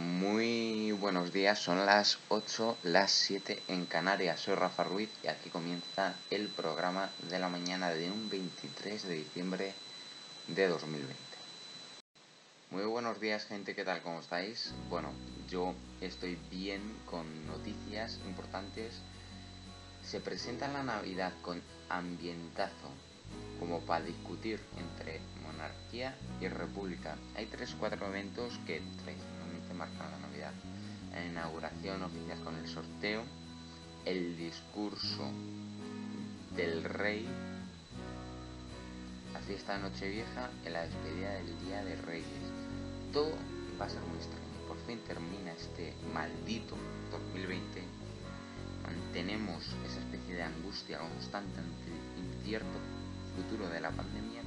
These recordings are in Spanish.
Muy buenos días, son las 8, las 7 en Canarias. Soy Rafa Ruiz y aquí comienza el programa de la mañana de un 23 de diciembre de 2020. Muy buenos días, gente, ¿qué tal? ¿Cómo estáis? Bueno, yo estoy bien con noticias importantes. Se presenta la Navidad con ambientazo como para discutir entre monarquía y república. Hay tres o cuatro eventos que tradicionalmente marcan la Navidad. La inauguración oficial con el sorteo, el discurso del rey, la fiesta de Nochevieja y la despedida del Día de Reyes. Todo va a ser muy extraño. Por fin termina este maldito 2020. Mantenemos esa especie de angustia constante, incierto futuro de la pandemia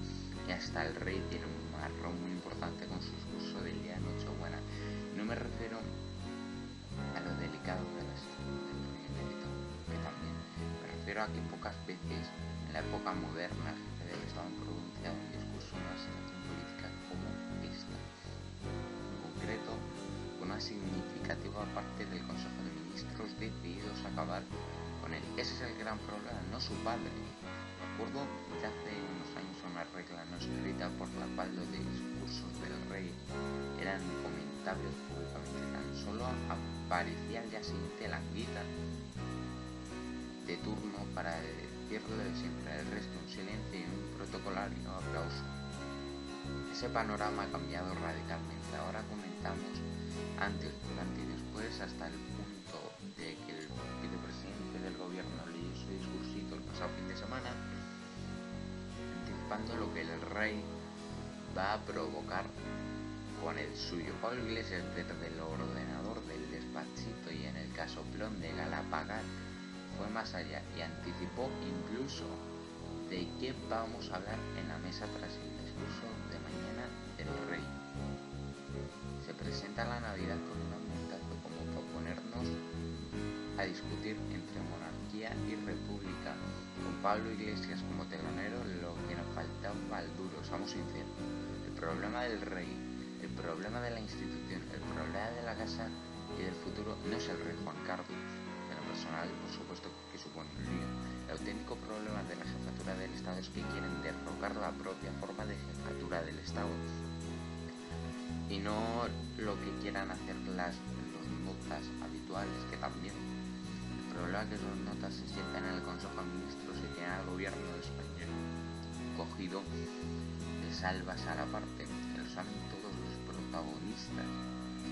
y hasta el rey tiene un marrón muy importante con su discurso del día. No me refiero a lo delicado de la rey que también me refiero a que pocas veces en la época moderna el Estado ha pronunciado un discurso una situación política como esta. En concreto, con una significativa parte del Consejo de Ministros decididos acabar con él. Ese es el gran problema, no su padre Recuerdo que hace unos años una regla no escrita por la cual los discursos del rey eran comentables públicamente. Tan solo aparecía al día siguiente de turno para decirlo de siempre. El resto un silencio y un protocolario aplauso. Ese panorama ha cambiado radicalmente. Ahora comentamos antes, durante y después hasta el punto de que el vicepresidente del gobierno leyó su discursito el pasado fin de semana lo que el rey va a provocar con el suyo. Pablo Iglesias desde el ordenador del despachito y en el casoplón de Galapagar fue más allá y anticipó incluso de qué vamos a hablar en la mesa tras el discurso de mañana del rey. Se presenta la Navidad con un aumentazo como proponernos a discutir entre monarquía y república, con Pablo Iglesias como telonero, lo que nos faltaba al duro, somos sinceros. El problema del rey, el problema de la institución, el problema de la casa y del futuro no es el rey Juan Carlos, en lo personal, por supuesto que supone un lío. El auténtico problema de la jefatura del Estado es que quieren derrocar la propia forma de jefatura del Estado y no lo que quieran hacer las los notas habituales que también problema que sus notas se sientan en el Consejo de Ministros y tienen al gobierno español cogido de salvas a la parte, que lo protagonistas.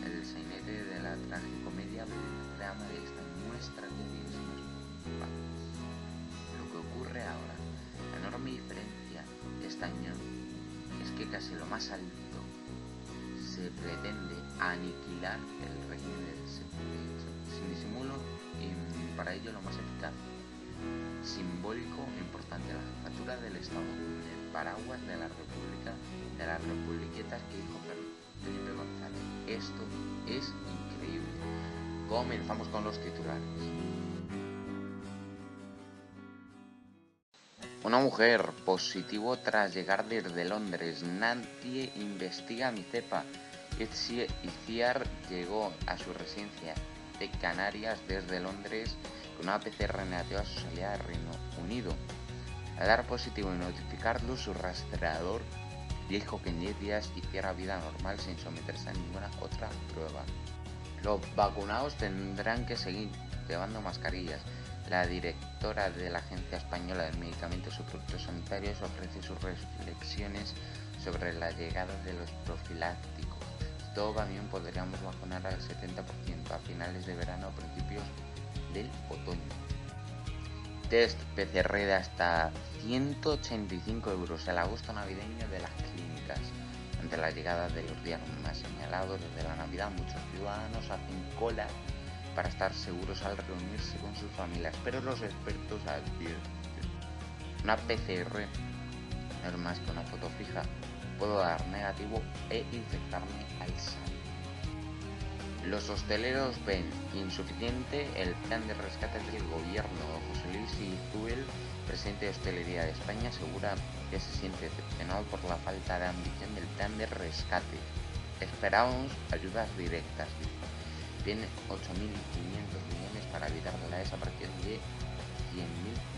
El sainete de la tragicomedia del drama de esta muestra que Lo que ocurre ahora, la enorme diferencia de este año es que casi lo más alto se pretende aniquilar el régimen del sin disimulo para ello lo más eficaz, simbólico e importante, la jefatura del Estado, el paraguas de la República, de las republiquetas que dijo Felipe González. Esto es increíble. Comenzamos con los titulares. Una mujer positivo tras llegar desde Londres. Nadie investiga mi cepa. Iciar llegó a su residencia de Canarias desde Londres con una PCR negativa a su salida de Reino Unido. Al dar positivo y notificarlo, su rastreador dijo que en 10 días hiciera vida normal sin someterse a ninguna otra prueba. Los vacunados tendrán que seguir llevando mascarillas. La directora de la Agencia Española de Medicamentos y Productos Sanitarios ofrece sus reflexiones sobre la llegada de los profilácticos todo va bien, podríamos vacunar al 70% a finales de verano o principios del otoño. Test PCR de hasta 185 euros el agosto navideño de las clínicas. Ante la llegada de los días más señalados desde la Navidad, muchos ciudadanos hacen cola para estar seguros al reunirse con sus familias, pero los expertos advierten una PCR no es más que una foto fija puedo dar negativo e infectarme al salir. Los hosteleros ven insuficiente el plan de rescate del gobierno. José Luis Izuel, presidente de Hostelería de España, asegura que se siente decepcionado por la falta de ambición del plan de rescate. esperábamos ayudas directas. Tiene 8.500 millones para evitar la desaparición de 100.000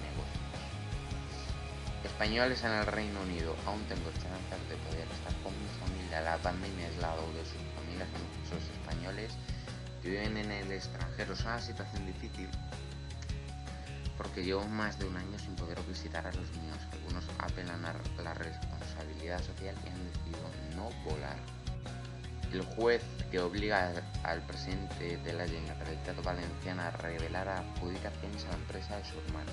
negocios. Españoles en el Reino Unido. Aún tengo esperanzas de poder estar con mi familia. La pandemia es lado de españoles que viven en el extranjero. Es una situación difícil porque llevo más de un año sin poder visitar a los míos. Algunos apelan a la responsabilidad social y han decidido no volar. El juez que obliga al presidente de la Generalitat Valenciana a revelar adjudicaciones a la empresa de su hermano.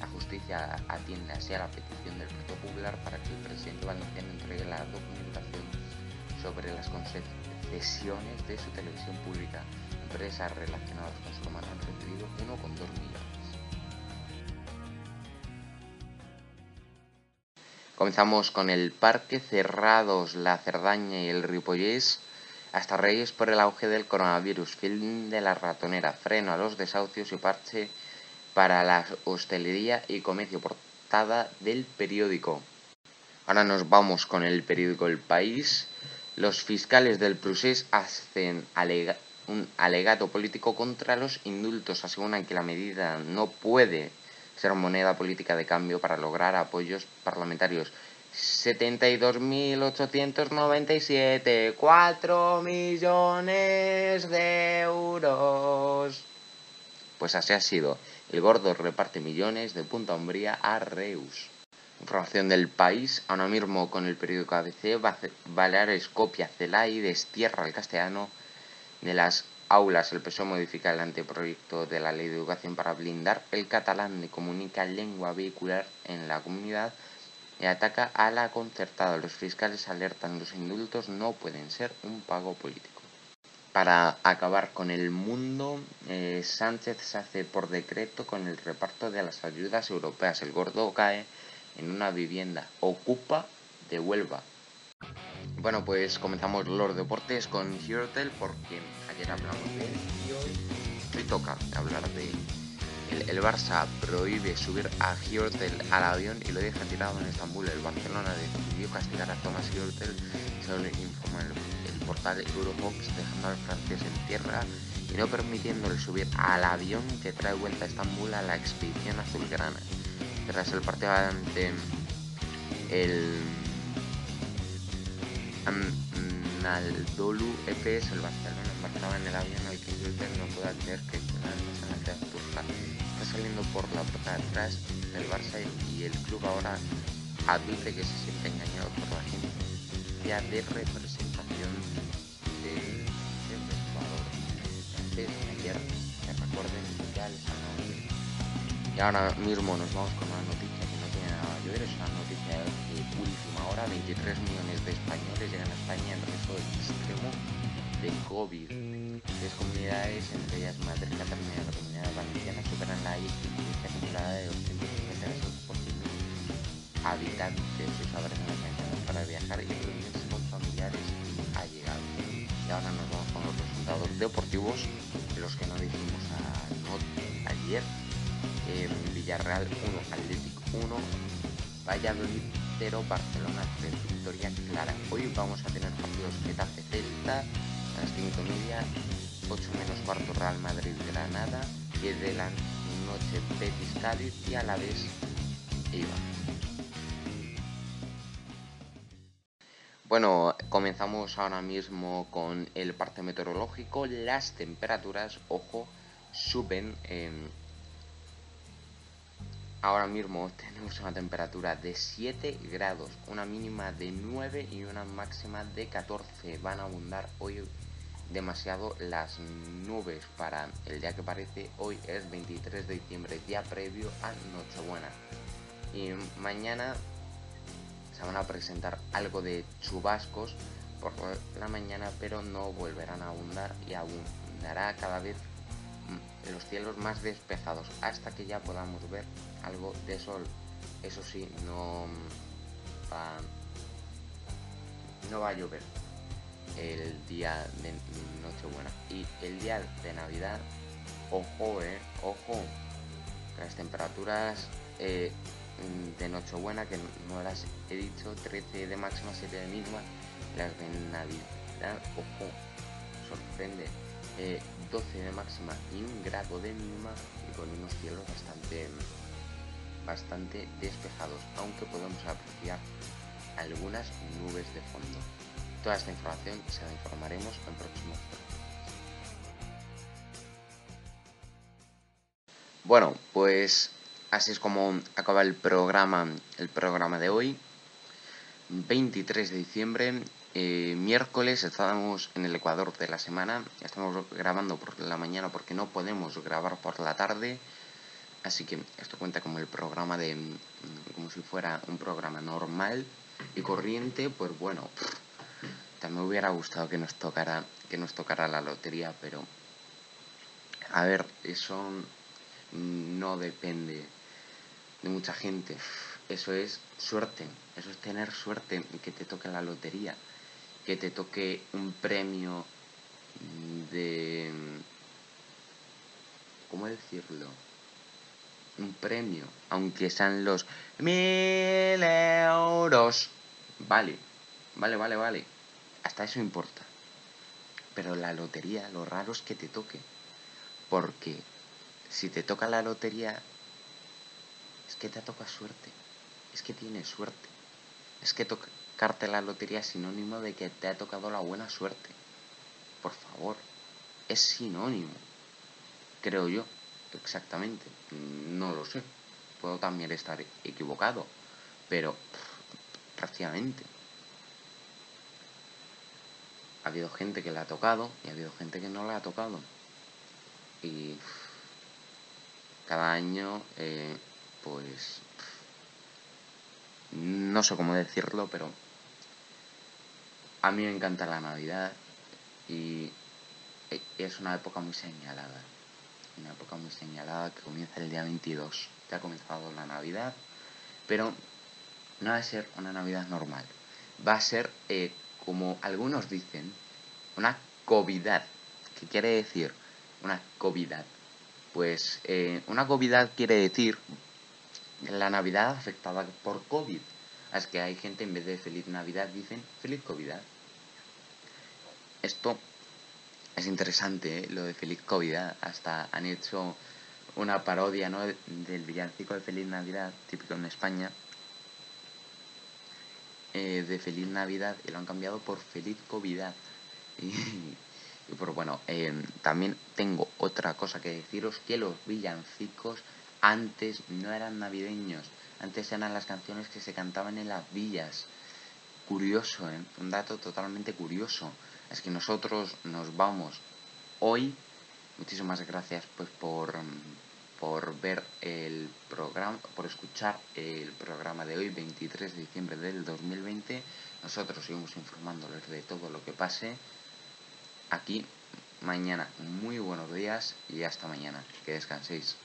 La justicia atiende así a la petición del Partido Popular para que el presidente valenciano entregue la documentación sobre las concesiones de su televisión pública. Empresas relacionadas con su hermano han recibido 1,2 millones. Comenzamos con el Parque Cerrados, La Cerdaña y el Ripollés hasta Reyes por el auge del coronavirus, fin de la ratonera, freno a los desahucios y parche para la hostelería y comercio, portada del periódico. Ahora nos vamos con el periódico El País. Los fiscales del Prusés hacen un alegato político contra los indultos. Aseguran que la medida no puede ser moneda política de cambio para lograr apoyos parlamentarios. 72.897, 4 millones de euros. Pues así ha sido. El gordo reparte millones de Punta Umbría a Reus. Información del país, ahora mismo con el periódico ABC, Baleares copia Celay, destierra el castellano de las aulas, el PSOE modifica el anteproyecto de la Ley de Educación para blindar el catalán y comunica lengua vehicular en la comunidad y ataca a la concertada. Los fiscales alertan los indultos no pueden ser un pago político. Para acabar con el mundo, eh, Sánchez se hace por decreto con el reparto de las ayudas europeas. El gordo cae en una vivienda. Ocupa de Huelva. Bueno, pues comenzamos los deportes con Hotel porque ayer hablamos de él hoy, toca hablar de el, el, Barça prohíbe subir a Giortel al avión y lo deja tirado en Estambul. El Barcelona decidió castigar a Thomas Giortel, según informa el, portal Eurobox, dejando al francés en tierra y no permitiéndole subir al avión que trae vuelta a Estambul a la expedición azulgrana. Tras el partido ante el Naldolu EPS, el Barcelona embarcaba en el avión al que Gürtel no puede creer que la nacionalidad turca está saliendo por la puerta de atrás del Barça y el club ahora admite que se siente engañado por la agencia de representación del jugador francés. Ayer, que recuerden ya les Ahora mismo nos vamos con una noticia que no tiene nada que ver, es una noticia de última hora, 23 millones de españoles llegan a España en riesgo extremo de COVID. Tres comunidades, entre ellas Madrid, Cataluña y la Comunidad Valenciana, superan la incidencia acumulada de 250 por 100.000 habitantes. y sabrán las para viajar y reunirse con familiares allegados. Y ahora nos vamos con los resultados deportivos, los que no dijimos ayer. Villarreal 1, Atlético 1, Valladolid 0, Barcelona 3, victoria clara. Hoy vamos a tener partidos Getafe Celta a las 5 media, 8 menos cuarto Real Madrid Granada, 10 de la noche Betis Cádiz y a la vez Iba. Bueno, comenzamos ahora mismo con el parte meteorológico. Las temperaturas, ojo, suben en Ahora mismo tenemos una temperatura de 7 grados, una mínima de 9 y una máxima de 14. Van a abundar hoy demasiado las nubes para el día que parece. Hoy es 23 de diciembre, día previo a Nochebuena. Y mañana se van a presentar algo de chubascos por la mañana, pero no volverán a abundar y abundará cada vez los cielos más despejados hasta que ya podamos ver algo de sol. Eso sí, no va, no va a llover el día de Nochebuena. Y el día de Navidad, ojo, eh, ojo, las temperaturas eh, de Nochebuena, que no las he dicho, 13 de máxima, 7 de mínima, las de Navidad, ojo, sorprende. 12 eh, de máxima y un grado de mínima y con unos cielos bastante, bastante despejados, aunque podemos apreciar algunas nubes de fondo. Toda esta información se la informaremos en próximos Bueno, pues así es como acaba el programa, el programa de hoy. 23 de diciembre, eh, miércoles, estamos en el Ecuador de la semana. Estamos grabando por la mañana porque no podemos grabar por la tarde. Así que esto cuenta como el programa de. Mm, como si fuera un programa normal y corriente. Pues bueno, también hubiera gustado que nos tocara, que nos tocara la lotería, pero. A ver, eso no depende de mucha gente. Eso es suerte, eso es tener suerte que te toque la lotería, que te toque un premio de... ¿Cómo decirlo? Un premio, aunque sean los mil euros. Vale, vale, vale, vale. Hasta eso importa. Pero la lotería, lo raro es que te toque. Porque si te toca la lotería, es que te toca suerte. Es que tienes suerte. Es que tocarte la lotería es sinónimo de que te ha tocado la buena suerte. Por favor, es sinónimo. Creo yo, exactamente. No lo sé. Puedo también estar equivocado. Pero, prácticamente. Ha habido gente que le ha tocado y ha habido gente que no le ha tocado. Y cada año, eh, pues, no sé cómo decirlo, pero a mí me encanta la Navidad y es una época muy señalada. Una época muy señalada que comienza el día 22. Ya ha comenzado la Navidad, pero no va a ser una Navidad normal. Va a ser, eh, como algunos dicen, una COVIDad. ¿Qué quiere decir? Una COVIDad. Pues eh, una COVID quiere decir la Navidad afectada por COVID. Es que hay gente en vez de feliz Navidad dicen feliz COVID. Esto es interesante, ¿eh? lo de feliz COVID. Hasta han hecho una parodia ¿no? del villancico de feliz Navidad, típico en España, eh, de feliz Navidad y lo han cambiado por feliz COVID. Y, y bueno, em, también tengo otra cosa que deciros, que los villancicos antes no eran navideños, antes eran las canciones que se cantaban en las villas. Curioso, ¿eh? Un dato totalmente curioso. Es que nosotros nos vamos hoy. Muchísimas gracias pues por, por ver el programa, por escuchar el programa de hoy, 23 de diciembre del 2020. Nosotros seguimos informándoles de todo lo que pase aquí mañana. Muy buenos días y hasta mañana. Que descanséis.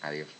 Adiós.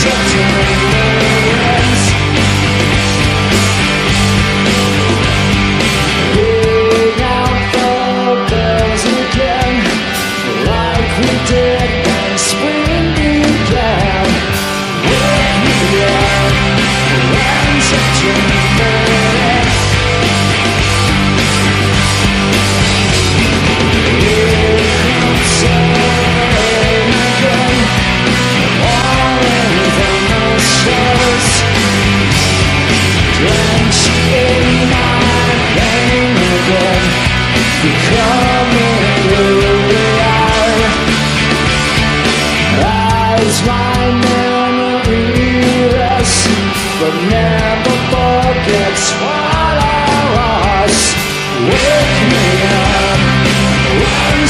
children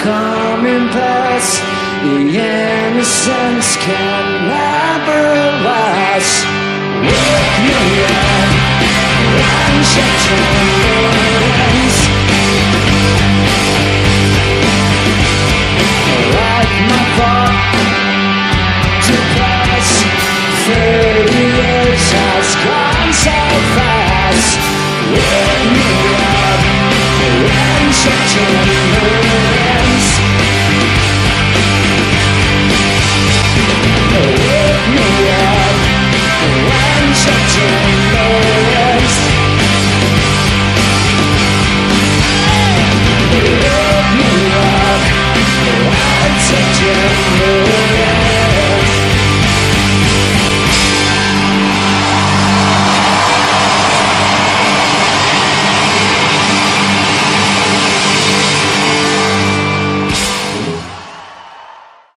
coming past The innocence can never last. Look me up and shut your eyes Let my thought to pass Thirty years has gone so fast Look me up and shut your eyes